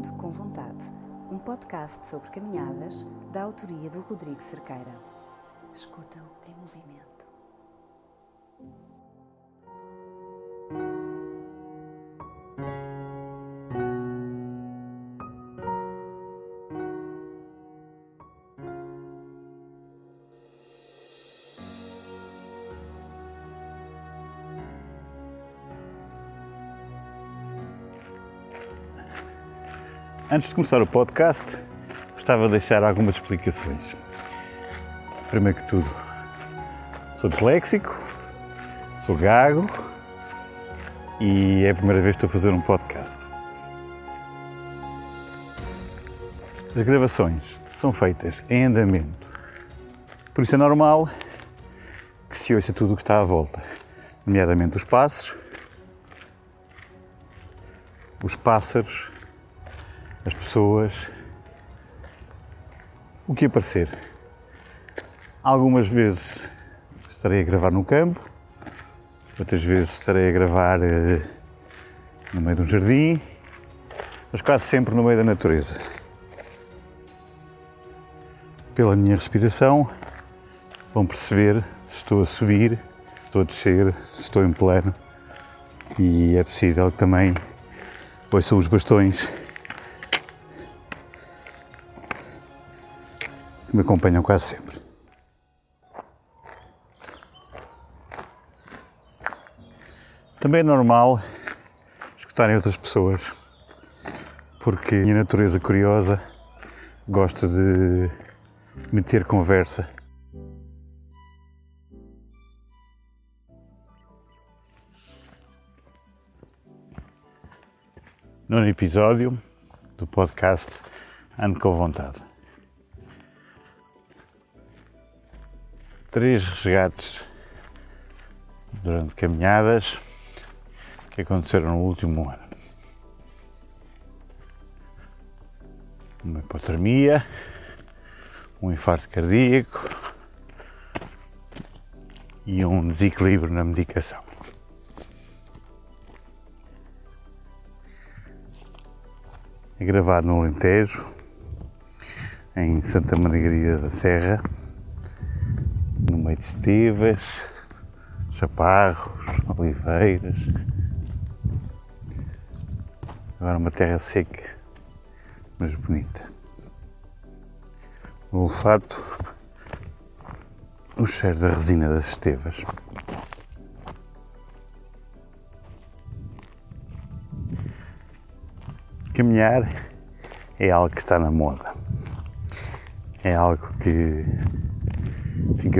Ando com Vontade, um podcast sobre caminhadas da autoria do Rodrigo Cerqueira. Escuta-o em movimento. Antes de começar o podcast, gostava de deixar algumas explicações. Primeiro que tudo, sou disléxico, sou gago e é a primeira vez que estou a fazer um podcast. As gravações são feitas em andamento, por isso é normal que se ouça tudo o que está à volta, nomeadamente os passos, os pássaros as pessoas, o que aparecer. Algumas vezes estarei a gravar no campo, outras vezes estarei a gravar eh, no meio de um jardim, mas quase sempre no meio da natureza. Pela minha respiração, vão perceber se estou a subir, se estou a descer, se estou em plano e é possível que também ouçam os bastões que me acompanham quase sempre. Também é normal escutarem outras pessoas, porque a minha natureza curiosa gosta de meter conversa. Nono episódio do podcast Ando com Vontade. Três resgates durante caminhadas que aconteceram no último ano. Uma hipotermia, um infarto cardíaco e um desequilíbrio na medicação. É gravado no Alentejo, em Santa Margarida da Serra, no meio de estivas, chaparros, oliveiras. Agora uma terra seca, mas bonita. O olfato, o cheiro da resina das estevas. Caminhar é algo que está na moda. É algo que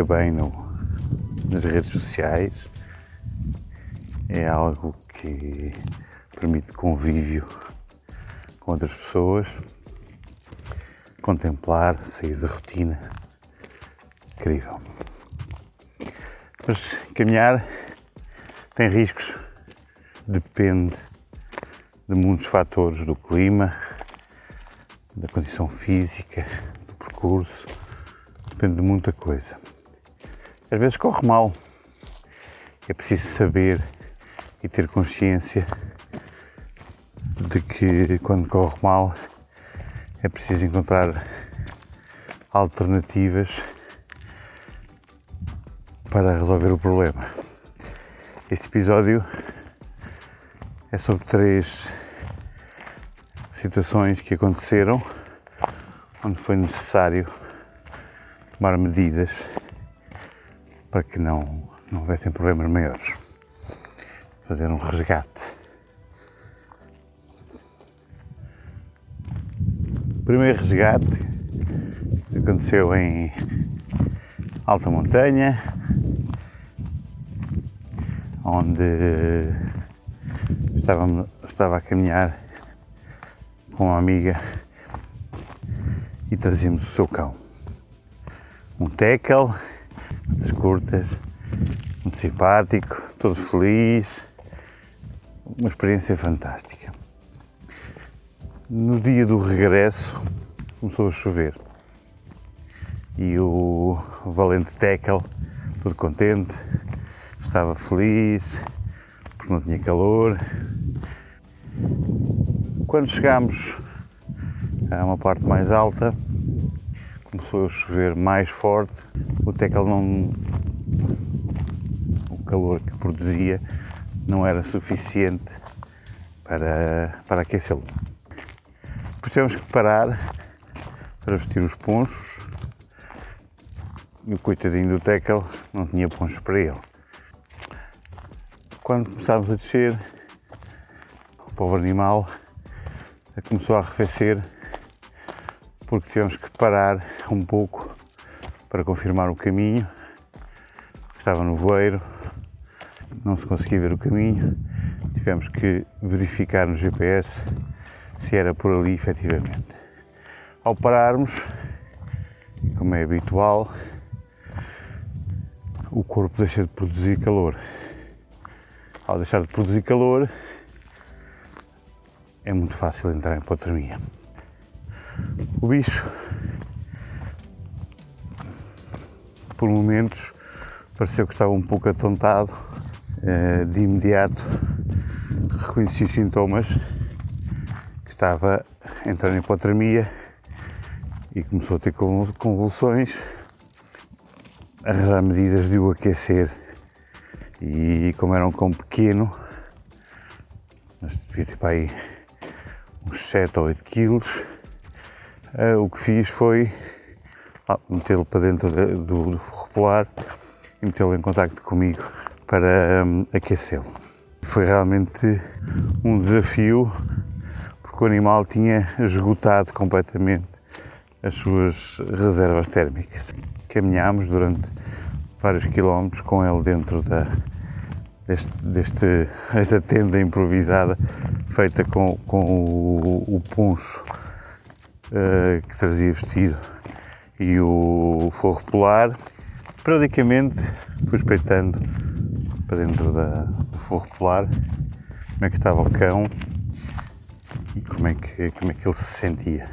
fica bem no, nas redes sociais, é algo que permite convívio com outras pessoas, contemplar, sair da rotina. Incrível. Mas caminhar tem riscos, depende de muitos fatores, do clima, da condição física, do percurso, depende de muita coisa. Às vezes corre mal. É preciso saber e ter consciência de que quando corre mal é preciso encontrar alternativas para resolver o problema. Este episódio é sobre três situações que aconteceram onde foi necessário tomar medidas para que não, não houvessem problemas maiores. Fazer um resgate. O primeiro resgate aconteceu em alta montanha, onde estava, estava a caminhar com uma amiga e trazíamos o seu cão um tackle, das curtas, muito simpático, todo feliz, uma experiência fantástica. No dia do regresso começou a chover e o valente tackle, todo contente, estava feliz porque não tinha calor. Quando chegámos a uma parte mais alta, começou a chover mais forte, o tackle não. o calor que produzia não era suficiente para, para aquecê-lo. Depois tivemos que parar para vestir os ponchos e o coitadinho do tackle não tinha ponchos para ele. Quando começámos a descer, o pobre animal começou a arrefecer porque tivemos que parar um pouco para confirmar o caminho. Estava no voeiro, não se conseguia ver o caminho, tivemos que verificar no GPS se era por ali efetivamente. Ao pararmos, como é habitual, o corpo deixa de produzir calor. Ao deixar de produzir calor, é muito fácil entrar em hipotermia. O bicho, por momentos, pareceu que estava um pouco atontado. Eh, de imediato reconheci os sintomas que estava entrando em hipotermia e começou a ter convulsões, arranjar medidas de o aquecer e como era um cão pequeno, mas devia ter para aí uns 7 ou 8 quilos, uh, o que fiz foi ah, metê-lo para dentro de, do, do forro e metê-lo em contacto comigo para um, aquecê-lo. Foi realmente um desafio porque o animal tinha esgotado completamente as suas reservas térmicas. Caminhámos durante vários quilómetros com ele dentro da, deste, deste, desta tenda improvisada feita com, com o, o puncho uh, que trazia vestido e o forro polar. Periodicamente fui para dentro da, do forro polar como é que estava o cão e como é que, como é que ele se sentia.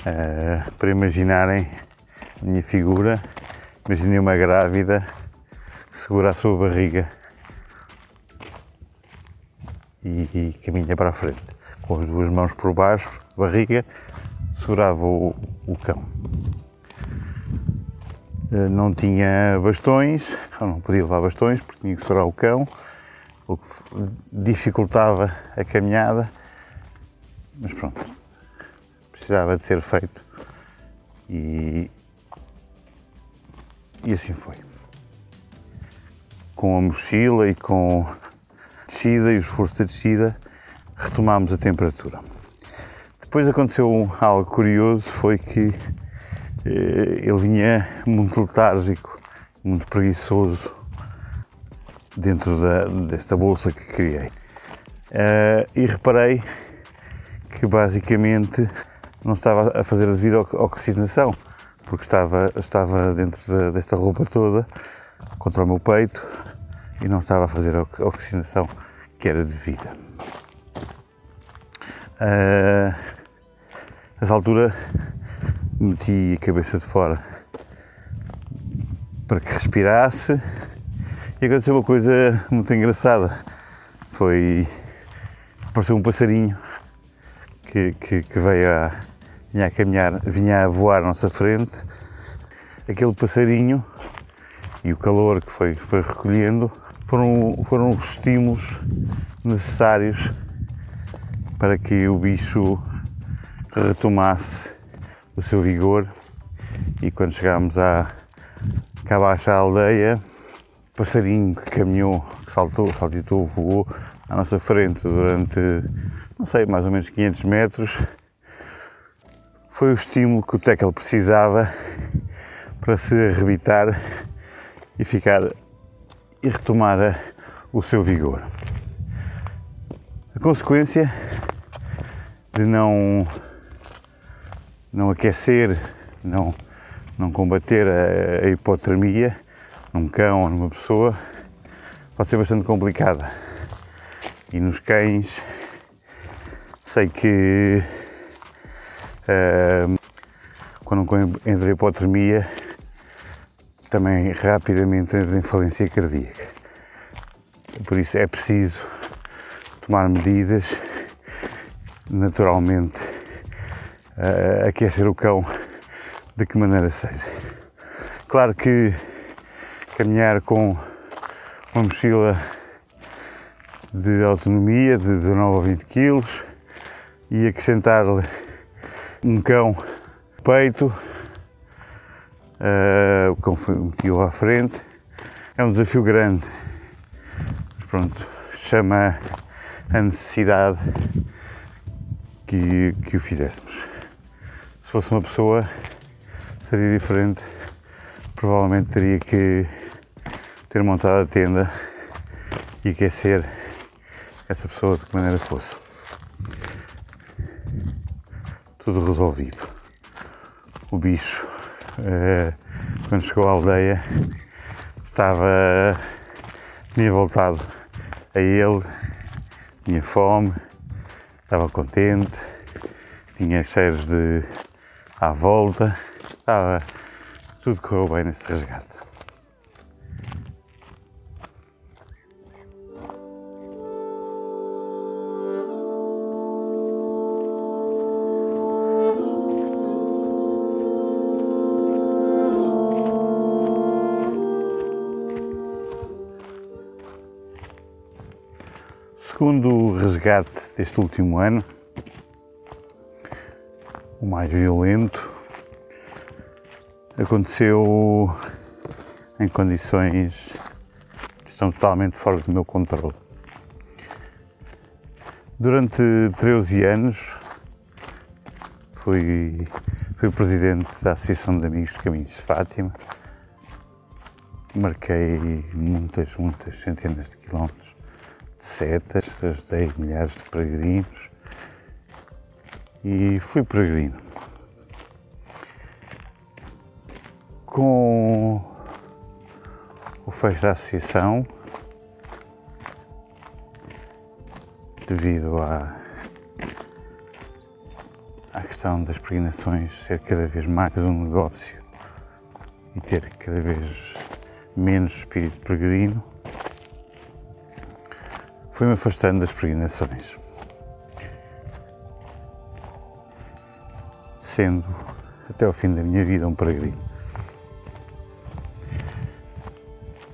Uh, para imaginarem a minha figura, imaginei uma grávida segura a sua barriga e, e caminha para a frente. Com as duas mãos por baixo, barriga, segurava o, o cão. Uh, não tinha bastões, não podia levar bastões porque tinha que segurar o cão, o que dificultava a caminhada, mas pronto, precisava de ser feito e, e assim foi. Com a mochila e com a descida e o esforço da descida, retomámos a temperatura. Depois aconteceu algo curioso, foi que eh, ele vinha muito letárgico, muito preguiçoso dentro da, desta bolsa que criei. Uh, e reparei que basicamente não estava a fazer a devida oxigenação, porque estava, estava dentro de, desta roupa toda, contra o meu peito, e não estava a fazer a oxigenação que era devida. Uh, nessa altura meti a cabeça de fora para que respirasse e aconteceu uma coisa muito engraçada. Foi apareceu um passarinho que, que, que veio a, vinha a caminhar, vinha a voar à nossa frente, aquele passarinho e o calor que foi, foi recolhendo foram, foram os estímulos necessários para que o bicho retomasse o seu vigor e quando chegámos à cá abaixo à aldeia, passarinho que caminhou, que saltou, saltitou, voou à nossa frente durante, não sei, mais ou menos 500 metros, foi o estímulo que o Tekel precisava para se arrebitar e ficar e retomar o seu vigor. A consequência de não não aquecer, não não combater a, a hipotermia num cão ou numa pessoa pode ser bastante complicada. E nos cães sei que Uh, quando entra em hipotermia, também rapidamente entra em falência cardíaca. Por isso é preciso tomar medidas. Naturalmente, uh, aquecer o cão de que maneira seja. Claro que caminhar com uma mochila de autonomia de 19 ou 20 quilos e acrescentar-lhe um cão peito, uh, o cão metido à frente, é um desafio grande. Pronto, chama a necessidade que, que o fizéssemos. Se fosse uma pessoa, seria diferente. Provavelmente teria que ter montado a tenda e aquecer essa pessoa de que maneira fosse. Tudo resolvido. O bicho, eh, quando chegou à aldeia, estava. tinha voltado a ele, tinha fome, estava contente, tinha cheiros de à volta, estava. tudo correu bem nesse resgate. Segundo resgate deste último ano, o mais violento, aconteceu em condições que estão totalmente fora do meu controle. Durante 13 anos fui, fui presidente da Associação de Amigos de Caminhos de Fátima. Marquei muitas, muitas centenas de quilómetros setas, ajudei milhares de peregrinos e fui peregrino. Com o fecho da associação, devido à, à questão das peregrinações ser cada vez mais um negócio e ter cada vez menos espírito peregrino, fui-me afastando das peregrinações. Sendo até ao fim da minha vida um peregrino.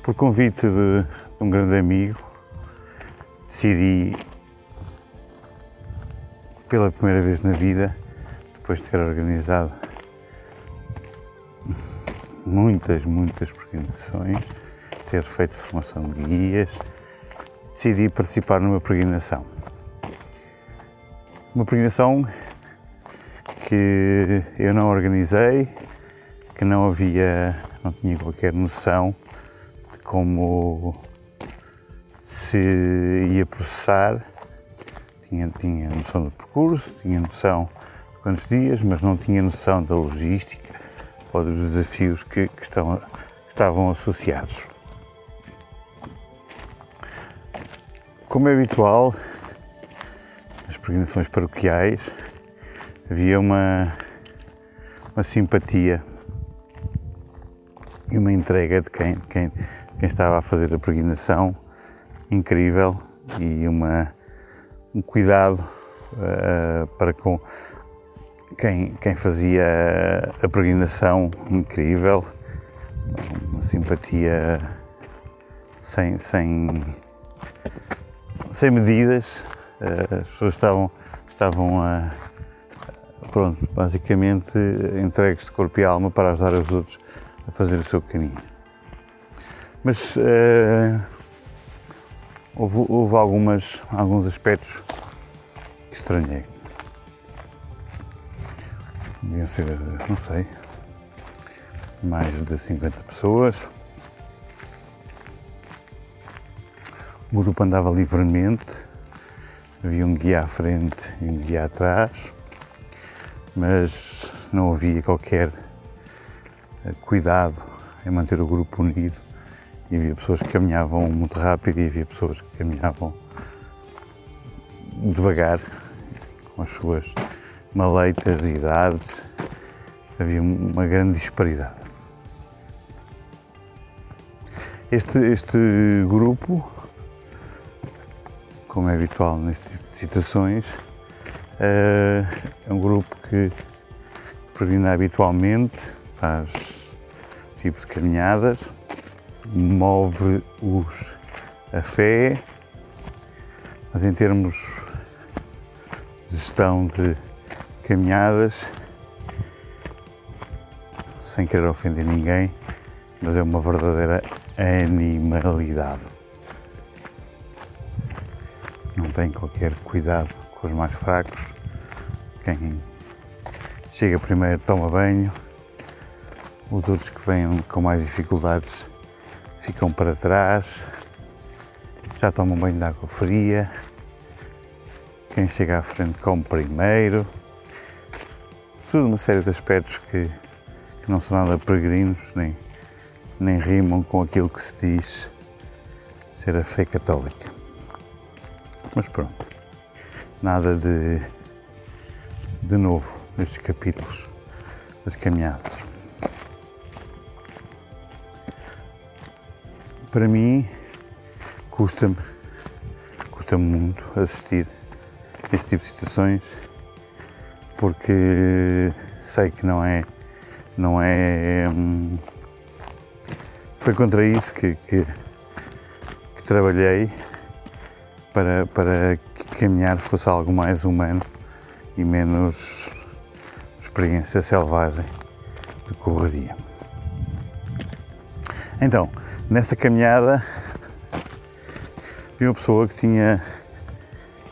Por convite de, um grande amigo, decidi pela primeira vez na vida, depois de ter organizado muitas, muitas peregrinações, ter feito formação de guias, decidi participar numa peregrinação. Uma peregrinação que eu não organizei, que não havia, não tinha qualquer noção de como se ia processar. Tinha, tinha noção do percurso, tinha noção de quantos dias, mas não tinha noção da logística ou dos desafios que, que, estão, que estavam associados. Como é habitual, nas peregrinações paroquiais havia uma, uma simpatia e uma entrega de quem, quem, quem estava a fazer a peregrinação incrível e uma, um cuidado uh, para com quem, quem fazia a peregrinação incrível, uma simpatia sem, sem sem medidas, eh, as pessoas estavam, estavam a, pronto, basicamente entregues de corpo e alma para ajudar os outros a fazer o seu caminho. Mas uh, houve, houve algumas, alguns aspectos que estranhei. Deviam ser, não sei, mais de 50 pessoas. O grupo andava livremente, havia um guia à frente e um guia atrás, mas não havia qualquer cuidado em manter o grupo unido. E havia pessoas que caminhavam muito rápido e havia pessoas que caminhavam devagar, com as suas maleitas e idades. Havia uma grande disparidade. Este, este grupo como é habitual neste tipo de situações, eh, é um grupo que peregrina habitualmente, faz tipo de caminhadas, move-os a fé, mas em termos de gestão de caminhadas, sem querer ofender ninguém, mas é uma verdadeira animalidade. Não tem qualquer cuidado com os mais fracos. Quem chega primeiro toma banho, os outros que vêm com mais dificuldades ficam para trás, já tomam banho de água fria. Quem chega à frente come primeiro. Tudo uma série de aspectos que, que não são nada peregrinos, nem, nem rimam com aquilo que se diz ser a fé católica. Mas pronto, nada de, de novo nestes capítulos das caminhadas. Para mim, custa-me, custa-me muito assistir a este tipo de situações porque sei que não é, não é, hum, foi contra isso que, que, que trabalhei para, para que caminhar fosse algo mais humano e menos experiência selvagem de correria. Então, nessa caminhada vi uma pessoa que tinha,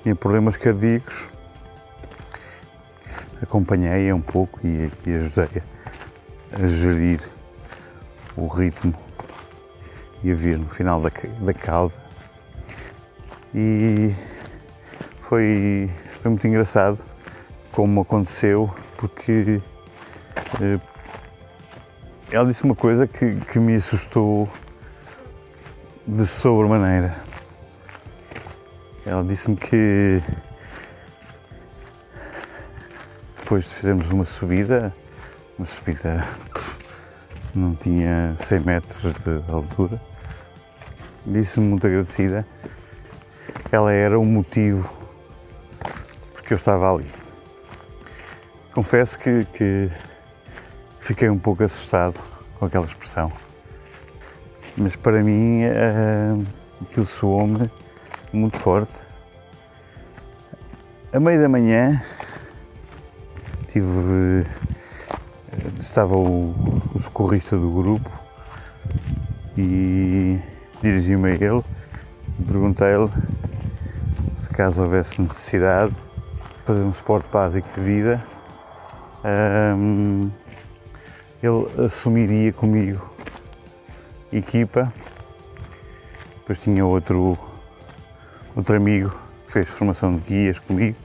tinha problemas cardíacos, acompanhei-a um pouco e, e ajudei a, a gerir o ritmo e a vir no final da, da cauda. E foi, foi muito engraçado como aconteceu, porque eh, ela disse uma coisa que, que me assustou de sobremaneira. Ela disse-me que depois de fizermos uma subida, uma subida não tinha 100 metros de altura, disse-me muito agradecida. Ela era o motivo porque eu estava ali. Confesso que, que fiquei um pouco assustado com aquela expressão, mas para mim uh, aquilo soou-me muito forte. A meio da manhã tive. estava o, o socorrista do grupo e dirigi-me a ele perguntei-lhe caso houvesse necessidade de fazer um suporte básico de vida, um, ele assumiria comigo equipa. Depois tinha outro outro amigo fez formação de guias comigo,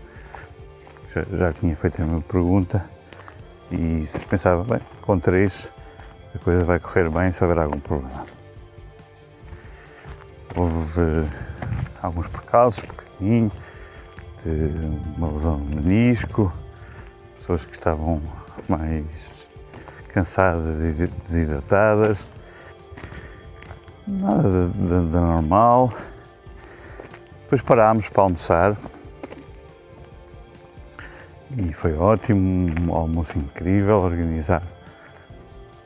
já, já tinha feito a minha pergunta e se pensava, bem, com três a coisa vai correr bem se houver algum problema. Houve alguns percalços, pequenininho, de uma lesão de menisco, pessoas que estavam mais cansadas e desidratadas, nada de, de, de normal. Depois parámos para almoçar e foi ótimo, um almoço incrível, organizado.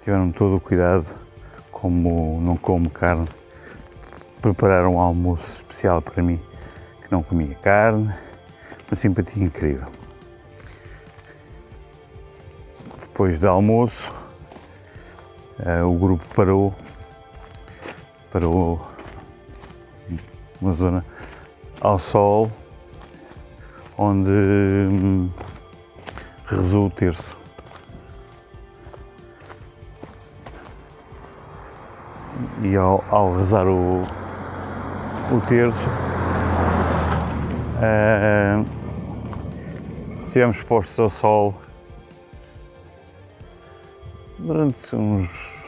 Tiveram todo o cuidado, como não como carne, prepararam um almoço especial para mim, que não comia carne, uma simpatia incrível. Depois do almoço, uh, o grupo parou, parou numa zona ao sol, onde hum, rezou o terço. E ao, ao rezar o, o terço, uh, estivemos expostos ao sol durante uns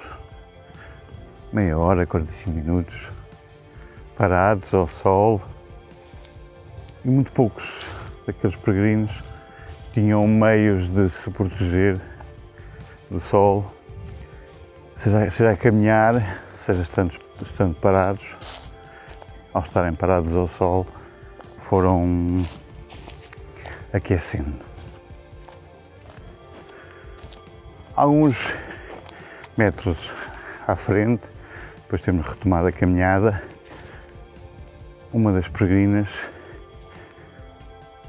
meia hora, 45 minutos, parados ao sol e muito poucos daqueles peregrinos tinham meios de se proteger do sol, seja, seja a caminhar, seja estando, estando parados, ao estarem parados ao sol, foram aquecendo. Alguns metros à frente, depois de termos retomado a caminhada, uma das peregrinas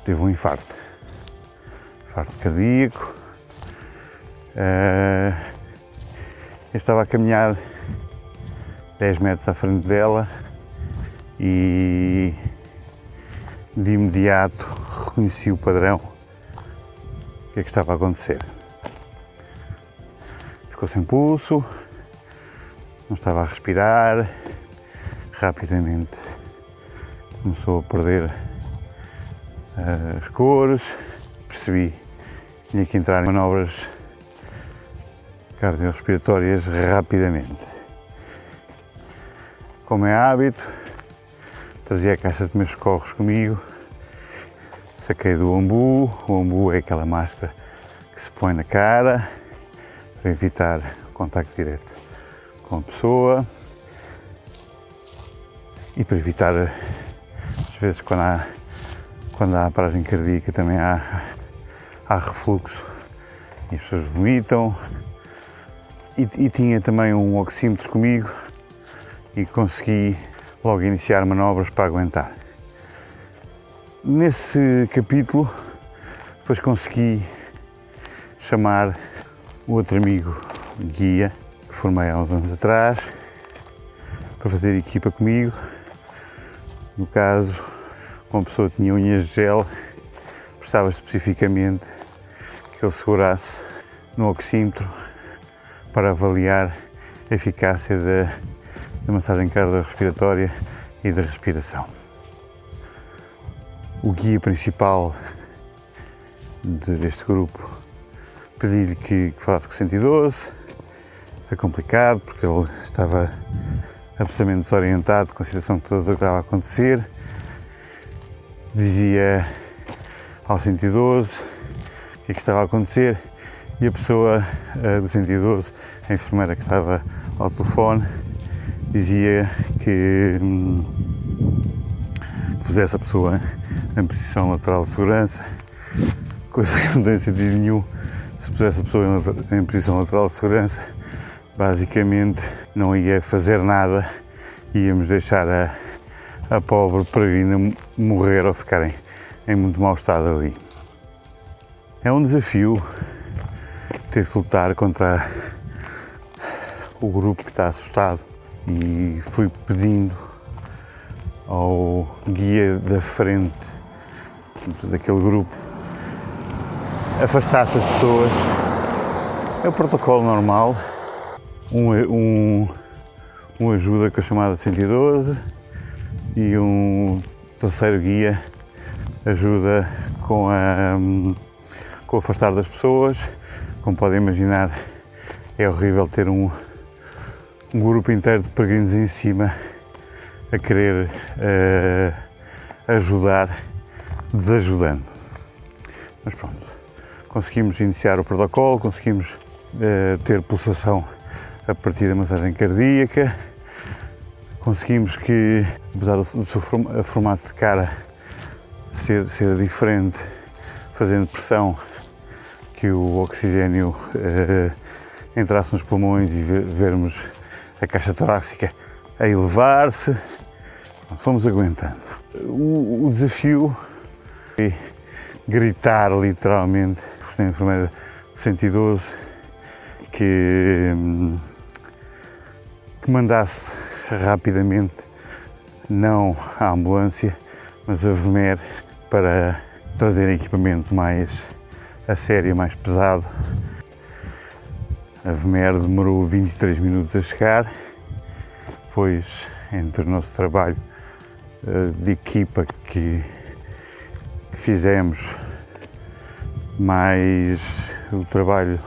teve um infarto. Infarto cardíaco. Uh, eu estava a caminhar 10 metros à frente dela e de imediato reconheci o padrão o que é que estava a acontecer. Ficou sem pulso, não estava a respirar, rapidamente começou a perder uh, as cores, percebi que tinha que entrar em manobras cardiorrespiratórias rapidamente. Como é hábito, trazia a caixa de meus corros comigo, saquei do ombu, o ombu é aquela máscara que se põe na cara para evitar contacto direto com a pessoa e para evitar, às vezes, quando há, quando há paragem cardíaca, também há, há refluxo e as pessoas vomitam. E, e tinha também um oxímetro comigo e consegui logo iniciar manobras para aguentar. Nesse capítulo, depois consegui chamar o outro amigo guia que formei há uns anos atrás para fazer equipa comigo. No caso, uma pessoa tinha unhas de gel, precisava especificamente que ele segurasse no oxímetro para avaliar a eficácia da da massagem cardiorrespiratória e da respiração. O guia principal deste grupo pedi-lhe que, que falasse com o 112. Foi complicado porque ele estava absolutamente desorientado com a situação toda que estava a acontecer. Dizia ao 112 o que, é que estava a acontecer e a pessoa do 112, a enfermeira que estava ao telefone, dizia que hum, pusesse a pessoa em posição lateral de segurança, coisa que não tem sentido nenhum. Se pusesse a pessoa em, em posição lateral de segurança, basicamente não ia fazer nada, íamos deixar a, a pobre peregrina morrer ou ficar em, em muito mau estado ali. É um desafio ter que lutar contra o grupo que está assustado e fui pedindo ao guia da frente daquele grupo afastasse as pessoas. É o protocolo normal, um, um, um ajuda com a chamada 112 e um terceiro guia ajuda com a com o afastar das pessoas. Como podem imaginar, é horrível ter um, um grupo inteiro de peregrinos em cima a querer uh, ajudar, desajudando. Mas pronto, conseguimos iniciar o protocolo, conseguimos uh, ter pulsação a partir da massagem cardíaca, conseguimos que, apesar do, seu formato de cara ser, ser diferente, fazendo pressão, que o oxigênio uh, entrasse nos pulmões e vermos a caixa torácica a elevar-se. Fomos aguentando. O, o, desafio é gritar literalmente, a enfermeira 112 que, que mandasse rapidamente não a ambulância, mas a VMER para trazer equipamento mais a sério, mais pesado a VMER demorou 23 minutos a chegar, pois entre o nosso trabalho eh, de equipa que, que fizemos, mais o trabalho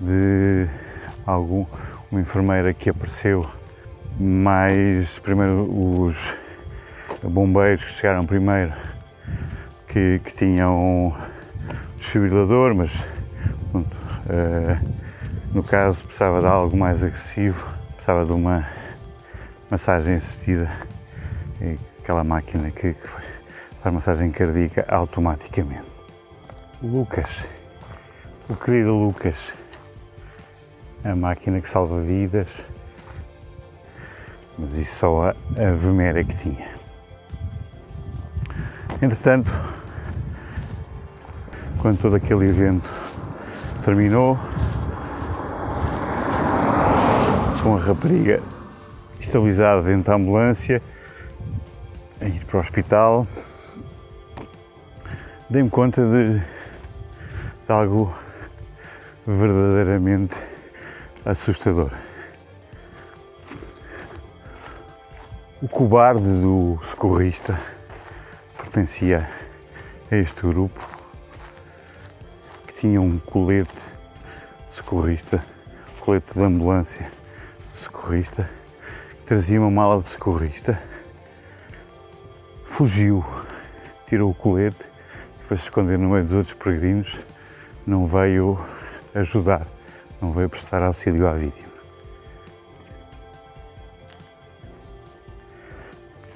de algum, uma enfermeira que apareceu, mais primeiro os bombeiros que chegaram primeiro, que, que tinham desfibrilador, mas pronto, uh, no caso, precisava de algo mais agressivo, precisava de uma massagem assistida, aquela máquina que, que faz massagem cardíaca automaticamente. Lucas, o querido Lucas, a máquina que salva vidas, mas isso só a, a Vemera que tinha. Entretanto, quando todo aquele evento terminou, com a rapariga estabilizada dentro da ambulância, a ir para o hospital, dei-me conta de, de algo verdadeiramente assustador. O cobarde do socorrista pertencia a este grupo que tinha um colete de socorrista, colete de ambulância socorrista, que trazia uma mala de socorrista, fugiu, tirou o colete. E foi se esconder no meio dos outros peregrinos, não veio ajudar, não veio prestar auxílio à vítima.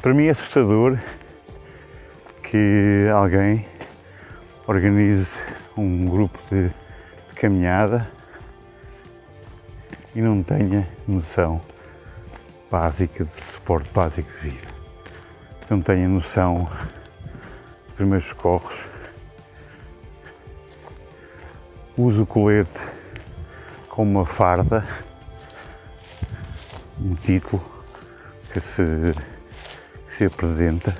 Para mim é assustador que alguém organize um grupo de, de caminhada e não tenha noção básica de suporte básico de vida. Não tenha noção de primeiros socorros. Usa o colete com uma farda, um título que se, que se apresenta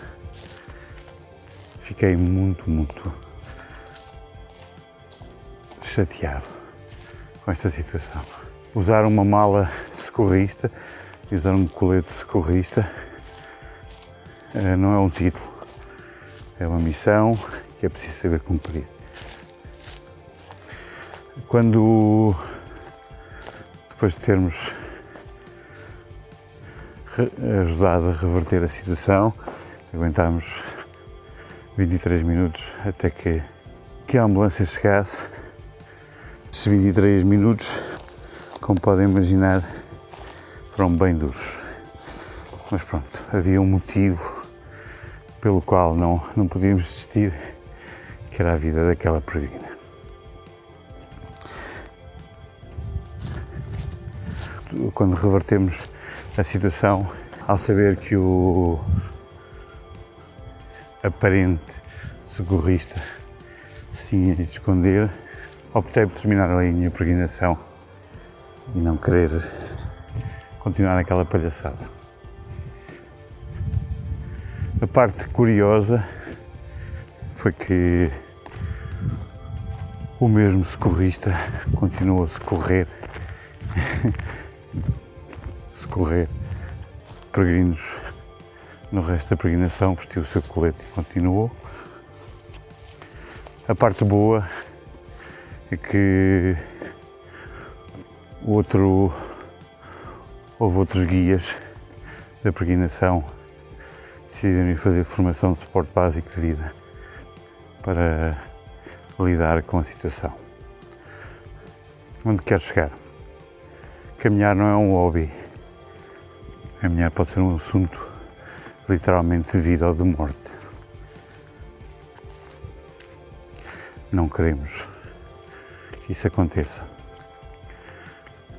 fiquei muito, muito chateado com esta situação. Usar uma mala socorrista e usar um colete socorrista eh, não é um título, é uma missão que é preciso saber cumprir. Quando, depois de termos ajudado a reverter a situação, aguentámos 23 minutos até que, que a ambulância chegasse. Esses 23 minutos, como podem imaginar, foram bem duros. Mas pronto, havia um motivo pelo qual não, não podíamos desistir, que era a vida daquela peregrina. Quando revertemos a situação, ao saber que o aparente socorrista se tinha de esconder, optei por terminar a minha peregrinação e não querer continuar naquela palhaçada. A parte curiosa foi que o mesmo socorrista continuou a socorrer, socorrer peregrinos no resto da peregrinação vestiu o seu colete e continuou. A parte boa é que outro, houve outros guias da peregrinação decidiram fazer formação de suporte básico de vida para lidar com a situação. Onde quero chegar? Caminhar não é um hobby. Caminhar pode ser um assunto literalmente de vida ou de morte. Não queremos que isso aconteça.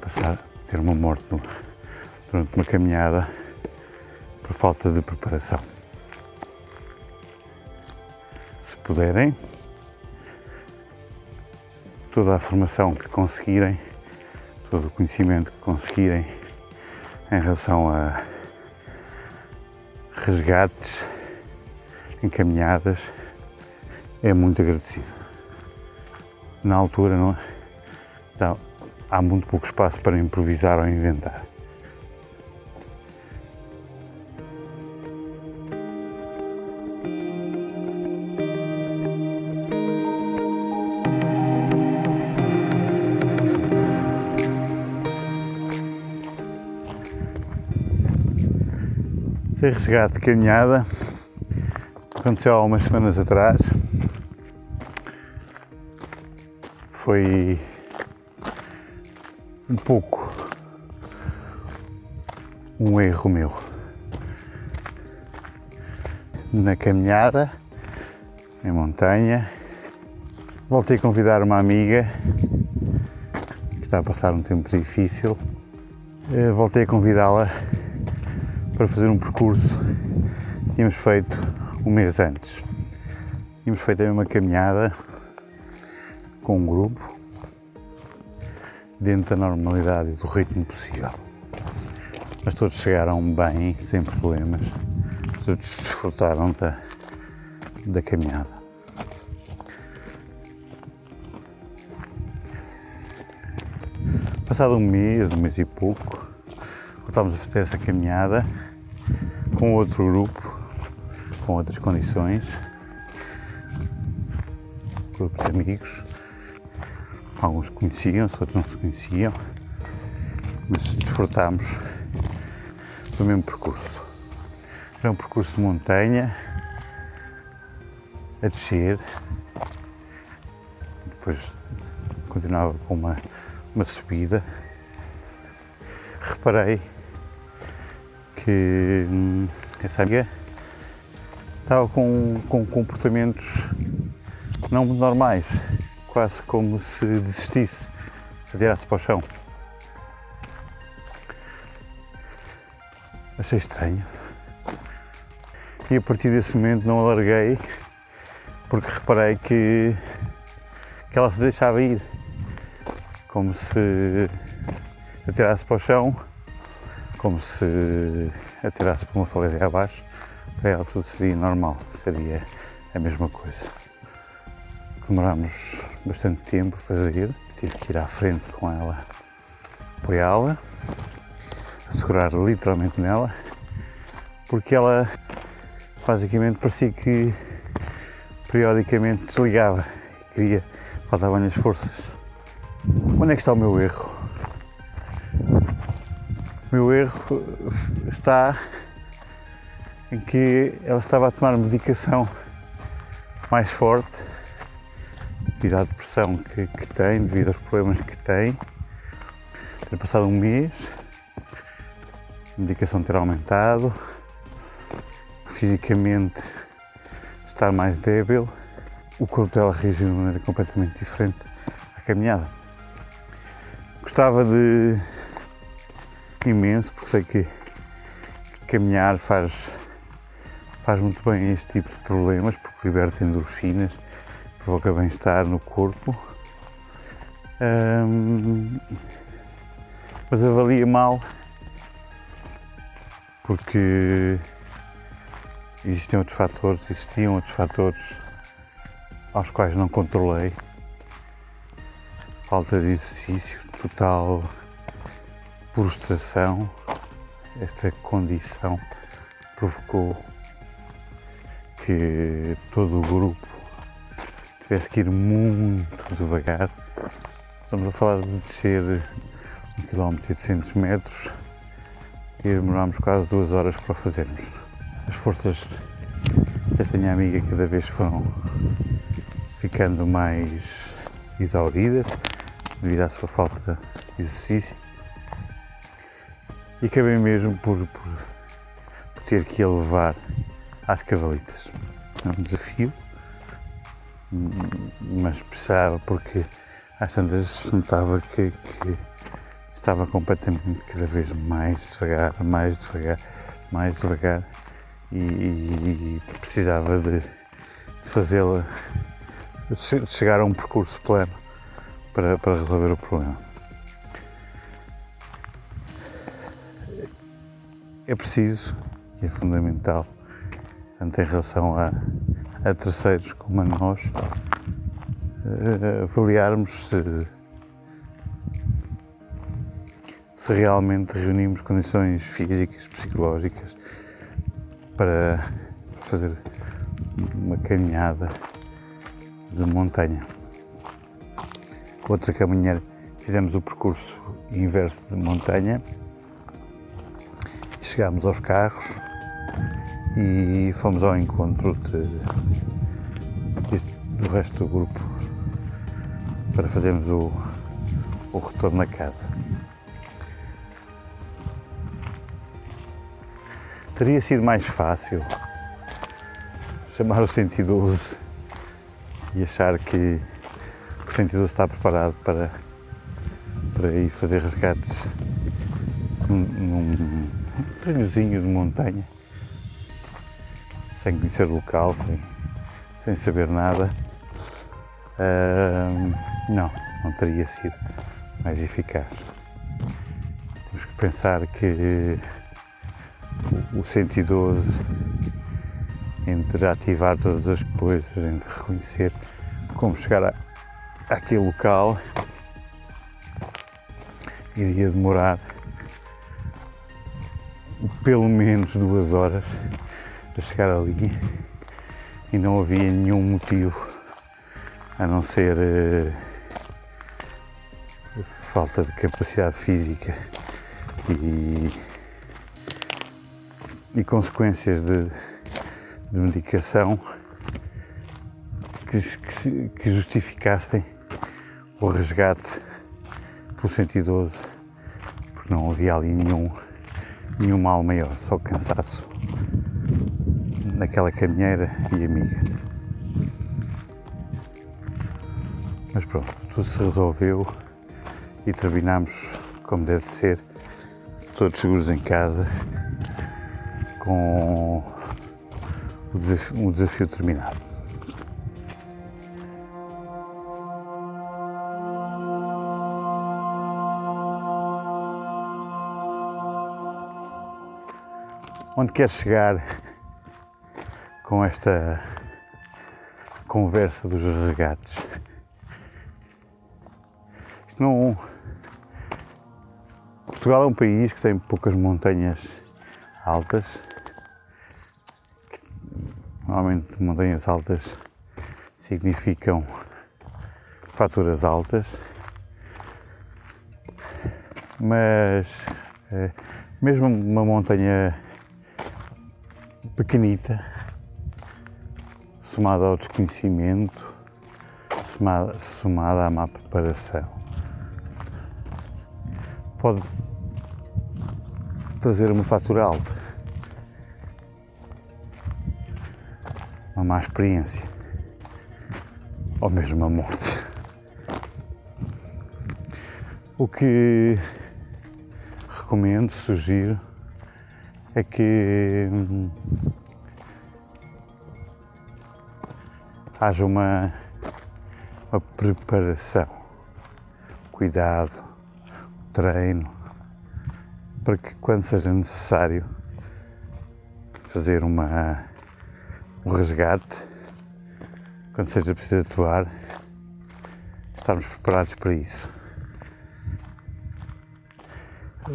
Passar, ter uma morte no, durante uma caminhada por falta de preparação. Se puderem, toda a formação que conseguirem, todo o conhecimento que conseguirem em relação a resgates, encaminhadas, é muito agradecido. Na altura não, não, há muito pouco espaço para improvisar ou inventar. Sem resgate de caminhada, aconteceu há umas semanas atrás. Foi pouco um erro meu. Na caminhada, em montanha, voltei a convidar uma amiga que está a passar um tempo difícil, eh, voltei a convidá-la para fazer um percurso que tínhamos feito um mês antes. Tínhamos feito a mesma caminhada com um grupo, dentro da normalidade e do ritmo possível. Mas todos chegaram bem, sem problemas, todos desfrutaram da, da caminhada. Passado um mês, um mês e pouco, voltámos a fazer essa caminhada com outro grupo, com outras condições, grupo de amigos. Alguns conheciam-se, outros não se conheciam, mas desfrutámos do mesmo percurso. Era um percurso de montanha, a descer, depois continuava com uma, uma subida. Reparei que hum, essa amiga estava com, com comportamentos não normais, quase como se desistisse, se atirasse para o chão. Achei estranho. E a partir desse momento não alarguei porque reparei que, que ela se deixava ir, como se atirasse para o chão, como se atirasse para uma falésia abaixo, para ela tudo seria normal, seria a mesma coisa. Demorámos bastante tempo a fazer, tive que ir à frente com ela, apoiá-la, segurar literalmente nela, porque ela basicamente parecia que periodicamente desligava queria, faltavam-lhe as forças. Onde é que está o meu erro? O meu erro está em que ela estava a tomar medicação mais forte devido à depressão que, que tem, devido aos problemas que tem. Ter passado um mês, a medicação ter aumentado, fisicamente estar mais débil, o corpo dela reagiu de uma maneira completamente diferente à caminhada. Gostava de imenso, porque sei que caminhar faz, faz muito bem este tipo de problemas, porque liberta endorfinas, provoca bem-estar no corpo. mas avalia mal porque existem outros fatores, existiam outros fatores aos quais não controlei. Falta de exercício, total frustração. Esta condição provocou que todo o grupo tivesse que ir muito devagar. Estamos a falar de descer um quilómetro e 800 metros e demorámos quase duas horas para o fazermos. As forças desta minha amiga cada vez foram ficando mais exauridas devido à sua falta de exercício e acabei mesmo por, por, por ter que a levar às cavalitas. É um desafio, mas precisava porque às tantas notava que, que estava completamente cada vez mais devagar, mais devagar, mais devagar e, e precisava de, de fazê-la chegar a um percurso plano para, para resolver o problema. É preciso e é fundamental, tanto em relação a, a terceiros como a nós, uh, avaliarmos se, se realmente reunimos condições físicas, psicológicas para fazer uma caminhada de montanha. Outra caminhada, fizemos o percurso inverso de montanha chegámos aos carros e fomos ao encontro de, de, do resto do grupo para fazermos o, o retorno a casa. Teria sido mais fácil chamar o 112 e achar que o 112 está preparado para, para ir fazer resgates num, num treinozinho de montanha, sem conhecer o local, sem, sem saber nada. Uh, não, não teria sido mais eficaz. Temos que pensar que o 112 entre ativar todas as coisas, entre reconhecer como chegar a, àquele local, iria demorar pelo menos duas horas para chegar ali. E não havia nenhum motivo a não ser uh, falta de capacidade física e, e consequências de, de medicação que, que, que, justificassem o resgate pelo 112, porque não havia ali nenhum, nenhum mal maior, só cansaço naquela caminheira e amiga. Mas pronto, tudo se resolveu e terminamos como deve ser, todos seguros em casa, com o desafio, um desafio terminado. Onde queres chegar com esta conversa dos resgates? Isto não. Portugal é um país que tem poucas montanhas altas Normalmente montanhas altas significam faturas altas, mas é, mesmo uma montanha pequenita, somada ao desconhecimento, somada à má preparação, pode trazer uma fatura alta. uma má experiência ou mesmo a morte. O que recomendo, sugiro, é que haja uma, uma preparação, cuidado, treino, para que quando seja necessário fazer uma um resgate, quando seja preciso atuar, estarmos preparados para isso.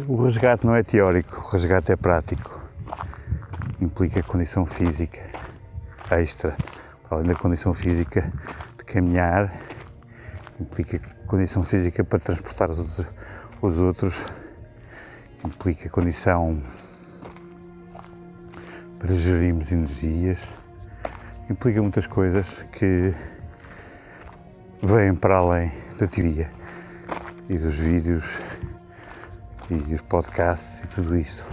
O resgate não é teórico, o resgate é prático. Implica condição física extra, além da condição física de caminhar, implica condição física para transportar os, os outros, implica condição para gerirmos energias implica muitas coisas que vêm para além da teoria e dos vídeos e os podcasts e tudo isso.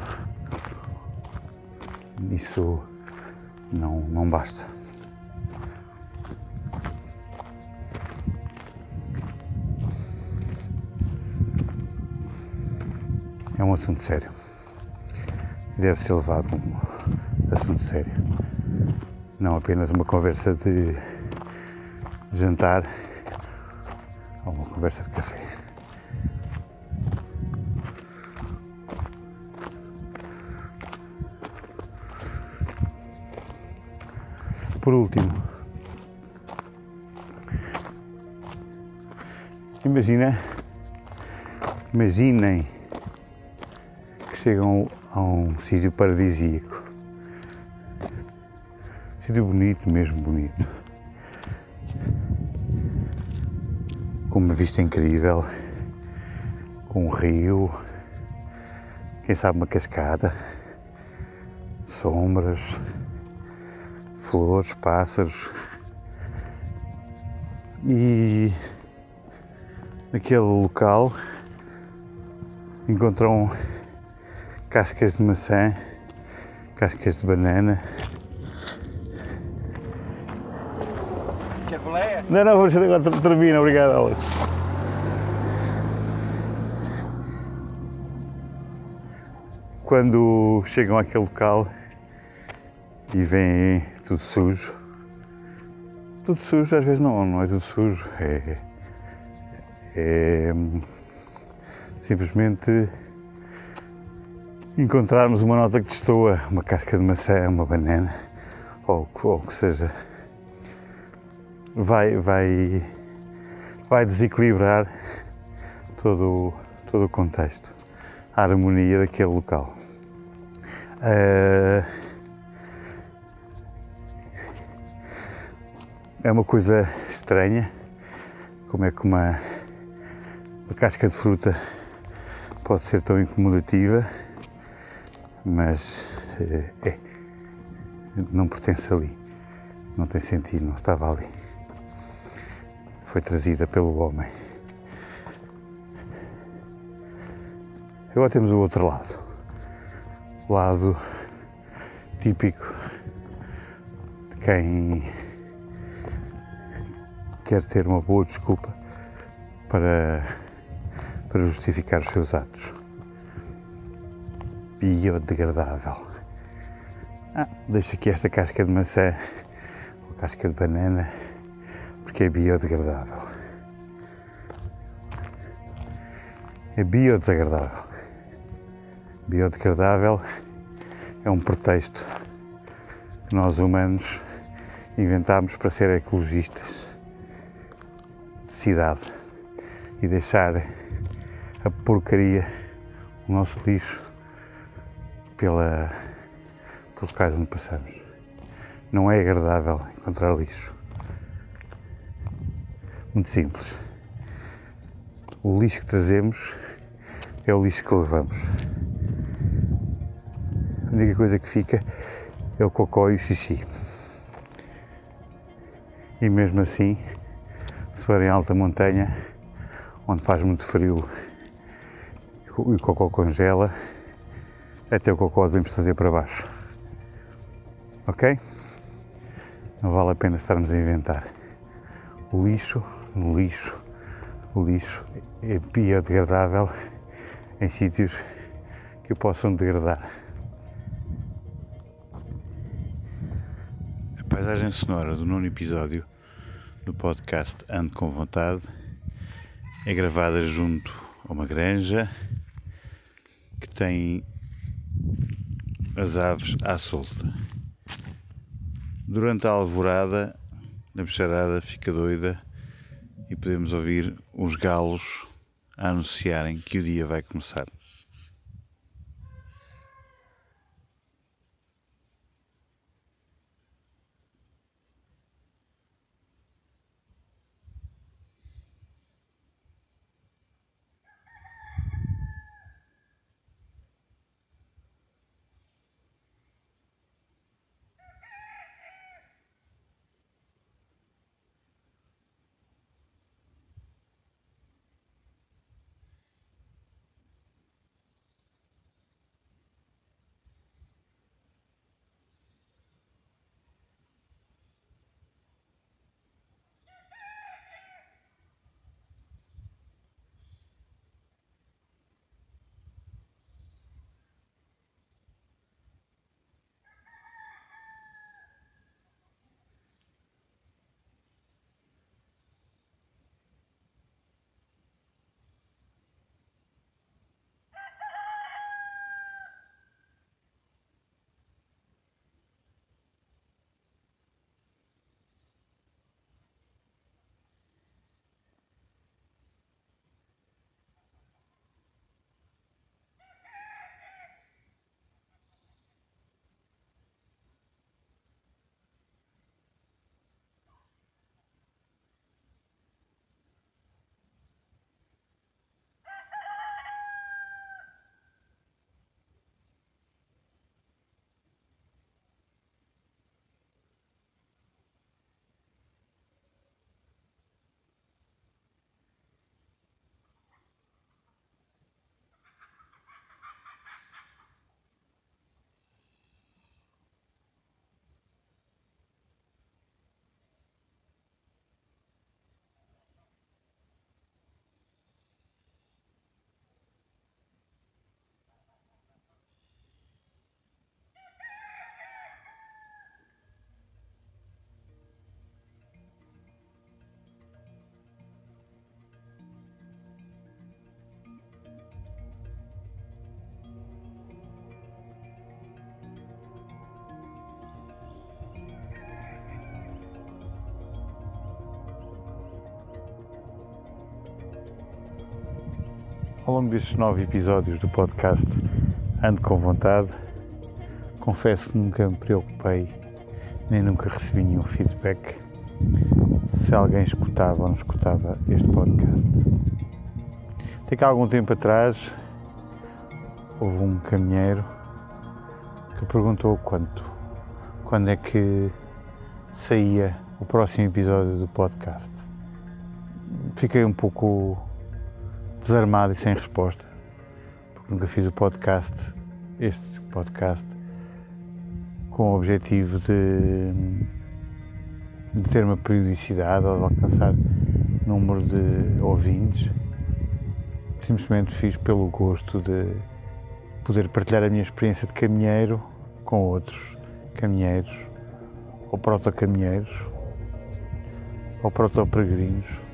Isso não, não basta. É um assunto sério. Deve ser levado como assunto sério não apenas uma conversa de jantar ou uma conversa de café. Por último, imagina, imaginem chegam a um sítio paradisíaco. Sítio bonito, mesmo bonito. Com uma vista incrível, com um rio, quem sabe uma cascada, sombras, flores, pássaros. E naquele local encontram cascas de maçã, cascas de banana. Quer? Não, não, vou agora termina, obrigado Alex. Quando chegam àquele local e vem tudo sujo, tudo sujo, às vezes não, não é tudo sujo, é, é, é hum, simplesmente encontrarmos uma nota que destoa, uma casca de maçã, uma banana, ou o que seja, vai, vai, vai desequilibrar todo, todo o contexto, a harmonia daquele local. Uh, é uma coisa estranha, como é que uma, uma casca de fruta pode ser tão incomodativa, mas é, é, não pertence ali, não tem sentido, não estava ali. Foi trazida pelo homem. Agora temos o outro lado, o lado típico de quem quer ter uma boa desculpa para, para justificar os seus atos. Biodegradável. Ah, deixa aqui esta casca de maçã ou casca de banana porque é biodegradável. É biodesagradável biodegradável é um pretexto que nós humanos inventámos para ser ecologistas de cidade e deixar a porcaria, o nosso lixo, pela, pelos locais onde passamos. Não é agradável encontrar lixo. Muito simples. O lixo que trazemos é o lixo que levamos. A única coisa que fica é o cocó e o xixi. E mesmo assim, se for em alta montanha, onde faz muito frio e o cocó congela, até o cocó devemos trazer para baixo. Ok? Não vale a pena estarmos a inventar. O lixo, no lixo, o lixo é biodegradável em sítios que o possam degradar. paisagem sonora do nono episódio do podcast Ando com Vontade é gravada junto a uma granja que tem as aves à solta. Durante a alvorada, a bicharada fica doida e podemos ouvir os galos a anunciarem que o dia vai começar. Ao longo destes nove episódios do podcast Ando com Vontade, confesso que nunca me preocupei, nem nunca recebi nenhum feedback se alguém escutava ou não escutava este podcast. Até que há algum tempo atrás houve um caminheiro que perguntou quanto, quando é que saía o próximo episódio do podcast. Fiquei um pouco desarmado e sem resposta, porque nunca fiz o podcast, este podcast, com o objetivo de, de ter uma periodicidade ou de alcançar número de ouvintes. Simplesmente fiz pelo gosto de poder partilhar a minha experiência de caminheiro com outros caminheiros ou proto-caminheiros ou proto-peregrinos.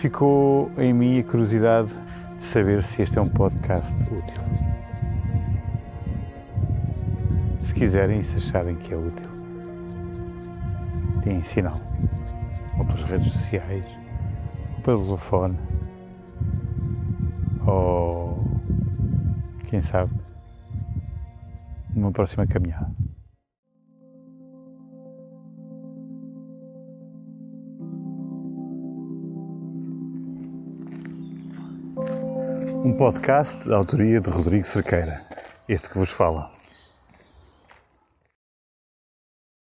Ficou em mim a curiosidade de saber se este é um podcast útil. Se quiserem e se acharem que é útil, deem sinal. Ou pelas redes sociais, ou pelo telefone, ou quem sabe, numa próxima caminhada. Um podcast da autoria de Rodrigo Cerqueira, este que vos fala.